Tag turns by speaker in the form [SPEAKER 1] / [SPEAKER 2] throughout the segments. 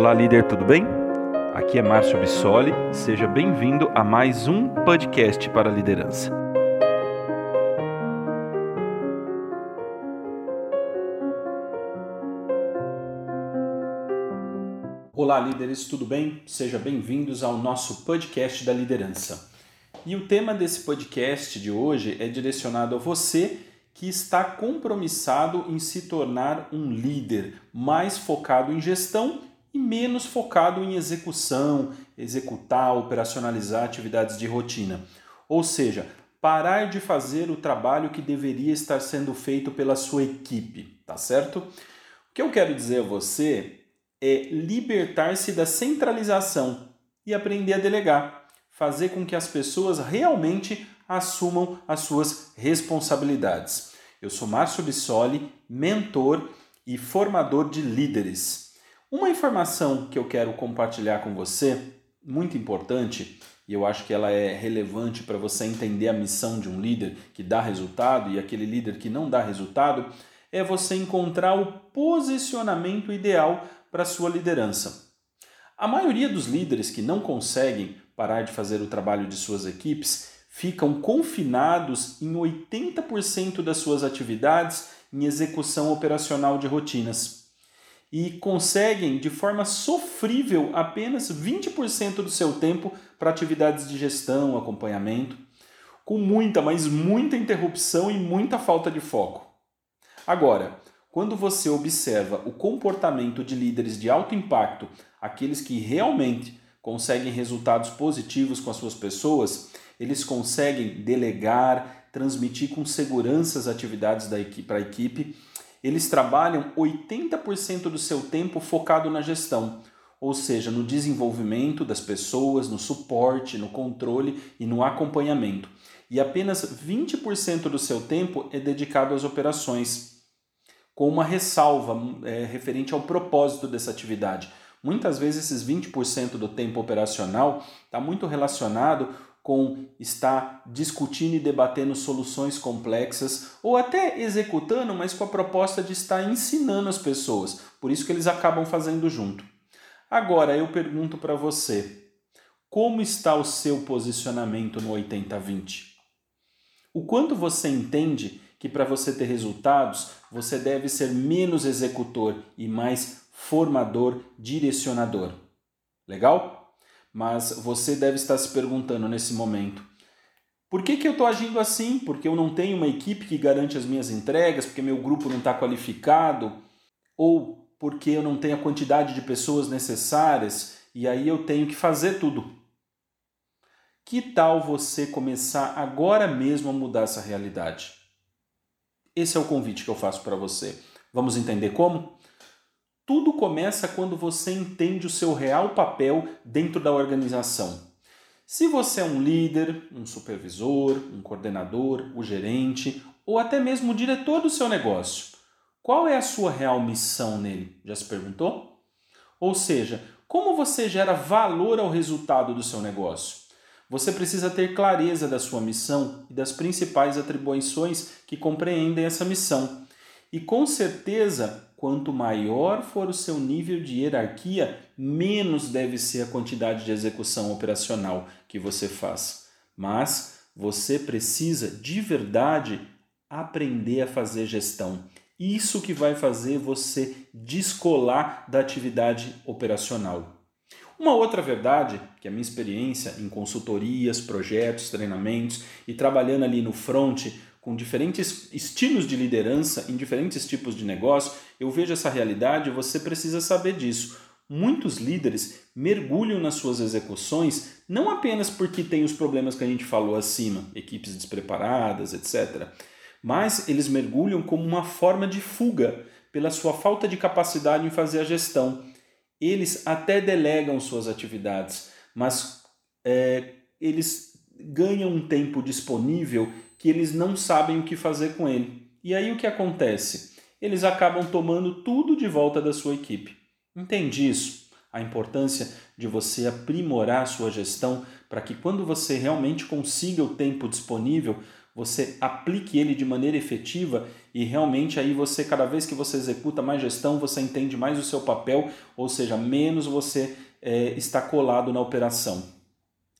[SPEAKER 1] Olá, líder, tudo bem? Aqui é Márcio Bissoli, seja bem-vindo a mais um podcast para a liderança. Olá, líderes, tudo bem? Sejam bem-vindos ao nosso podcast da liderança. E o tema desse podcast de hoje é direcionado a você que está compromissado em se tornar um líder mais focado em gestão e menos focado em execução, executar, operacionalizar atividades de rotina. Ou seja, parar de fazer o trabalho que deveria estar sendo feito pela sua equipe, tá certo? O que eu quero dizer a você é libertar-se da centralização e aprender a delegar, fazer com que as pessoas realmente assumam as suas responsabilidades. Eu sou Márcio Bissoli, mentor e formador de líderes. Uma informação que eu quero compartilhar com você, muito importante, e eu acho que ela é relevante para você entender a missão de um líder que dá resultado e aquele líder que não dá resultado, é você encontrar o posicionamento ideal para sua liderança. A maioria dos líderes que não conseguem parar de fazer o trabalho de suas equipes ficam confinados em 80% das suas atividades em execução operacional de rotinas e conseguem de forma sofrível apenas 20% do seu tempo para atividades de gestão, acompanhamento, com muita, mas muita interrupção e muita falta de foco. Agora, quando você observa o comportamento de líderes de alto impacto, aqueles que realmente conseguem resultados positivos com as suas pessoas, eles conseguem delegar, transmitir com segurança as atividades para a equipe eles trabalham 80% do seu tempo focado na gestão, ou seja, no desenvolvimento das pessoas, no suporte, no controle e no acompanhamento. E apenas 20% do seu tempo é dedicado às operações, com uma ressalva é, referente ao propósito dessa atividade. Muitas vezes esses 20% do tempo operacional está muito relacionado com estar discutindo e debatendo soluções complexas ou até executando, mas com a proposta de estar ensinando as pessoas. Por isso que eles acabam fazendo junto. Agora eu pergunto para você, como está o seu posicionamento no 80/20? O quanto você entende que para você ter resultados, você deve ser menos executor e mais formador, direcionador. Legal? Mas você deve estar se perguntando nesse momento: por que, que eu estou agindo assim? Porque eu não tenho uma equipe que garante as minhas entregas, porque meu grupo não está qualificado, ou porque eu não tenho a quantidade de pessoas necessárias e aí eu tenho que fazer tudo. Que tal você começar agora mesmo a mudar essa realidade? Esse é o convite que eu faço para você. Vamos entender como? Tudo começa quando você entende o seu real papel dentro da organização. Se você é um líder, um supervisor, um coordenador, o gerente ou até mesmo o diretor do seu negócio, qual é a sua real missão nele? Já se perguntou? Ou seja, como você gera valor ao resultado do seu negócio? Você precisa ter clareza da sua missão e das principais atribuições que compreendem essa missão. E com certeza quanto maior for o seu nível de hierarquia, menos deve ser a quantidade de execução operacional que você faz. Mas você precisa de verdade aprender a fazer gestão. Isso que vai fazer você descolar da atividade operacional. Uma outra verdade, que a minha experiência em consultorias, projetos, treinamentos e trabalhando ali no front com diferentes estilos de liderança em diferentes tipos de negócio, eu vejo essa realidade e você precisa saber disso. Muitos líderes mergulham nas suas execuções não apenas porque tem os problemas que a gente falou acima, equipes despreparadas, etc., mas eles mergulham como uma forma de fuga pela sua falta de capacidade em fazer a gestão. Eles até delegam suas atividades, mas é, eles ganham um tempo disponível que eles não sabem o que fazer com ele. E aí o que acontece? Eles acabam tomando tudo de volta da sua equipe. Entende isso? A importância de você aprimorar a sua gestão para que quando você realmente consiga o tempo disponível, você aplique ele de maneira efetiva e realmente aí você, cada vez que você executa mais gestão, você entende mais o seu papel, ou seja, menos você é, está colado na operação.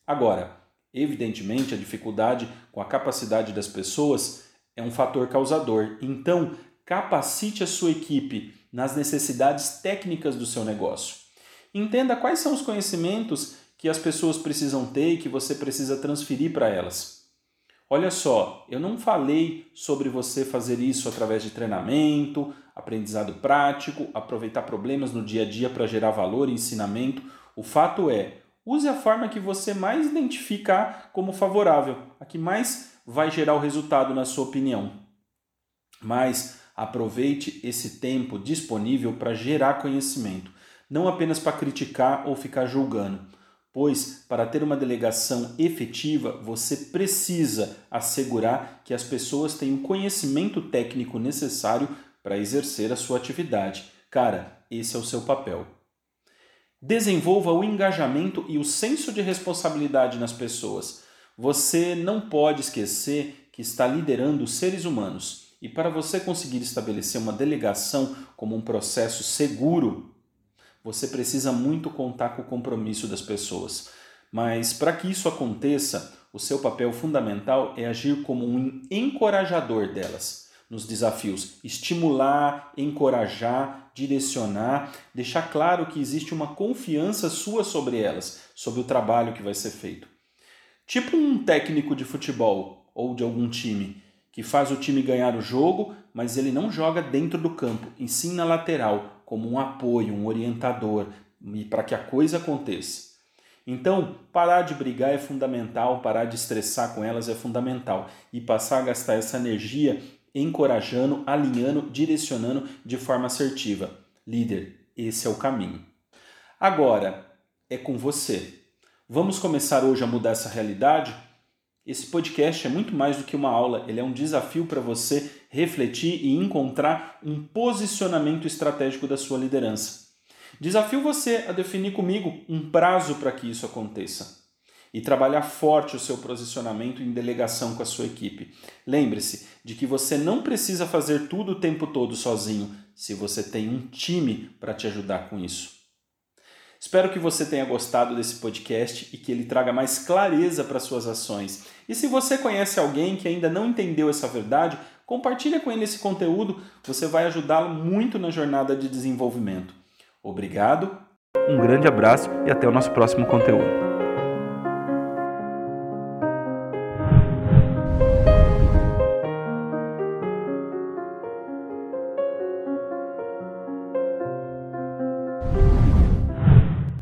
[SPEAKER 1] Agora, evidentemente, a dificuldade com a capacidade das pessoas é um fator causador. Então, capacite a sua equipe nas necessidades técnicas do seu negócio. Entenda quais são os conhecimentos que as pessoas precisam ter e que você precisa transferir para elas. Olha só, eu não falei sobre você fazer isso através de treinamento, aprendizado prático, aproveitar problemas no dia a dia para gerar valor e ensinamento. O fato é, use a forma que você mais identificar como favorável, a que mais vai gerar o resultado na sua opinião. Mas aproveite esse tempo disponível para gerar conhecimento, não apenas para criticar ou ficar julgando pois para ter uma delegação efetiva você precisa assegurar que as pessoas têm o conhecimento técnico necessário para exercer a sua atividade. Cara, esse é o seu papel. Desenvolva o engajamento e o senso de responsabilidade nas pessoas. Você não pode esquecer que está liderando seres humanos. E para você conseguir estabelecer uma delegação como um processo seguro, você precisa muito contar com o compromisso das pessoas. Mas para que isso aconteça, o seu papel fundamental é agir como um encorajador delas nos desafios, estimular, encorajar, direcionar, deixar claro que existe uma confiança sua sobre elas, sobre o trabalho que vai ser feito. Tipo um técnico de futebol ou de algum time que faz o time ganhar o jogo, mas ele não joga dentro do campo, ensina na lateral, como um apoio, um orientador, e para que a coisa aconteça. Então, parar de brigar é fundamental, parar de estressar com elas é fundamental e passar a gastar essa energia encorajando, alinhando, direcionando de forma assertiva. Líder, esse é o caminho. Agora, é com você. Vamos começar hoje a mudar essa realidade? Esse podcast é muito mais do que uma aula, ele é um desafio para você refletir e encontrar um posicionamento estratégico da sua liderança. Desafio você a definir comigo um prazo para que isso aconteça e trabalhar forte o seu posicionamento em delegação com a sua equipe. Lembre-se de que você não precisa fazer tudo o tempo todo sozinho, se você tem um time para te ajudar com isso. Espero que você tenha gostado desse podcast e que ele traga mais clareza para suas ações. E se você conhece alguém que ainda não entendeu essa verdade, compartilhe com ele esse conteúdo, você vai ajudá-lo muito na jornada de desenvolvimento. Obrigado, um grande abraço e até o nosso próximo conteúdo.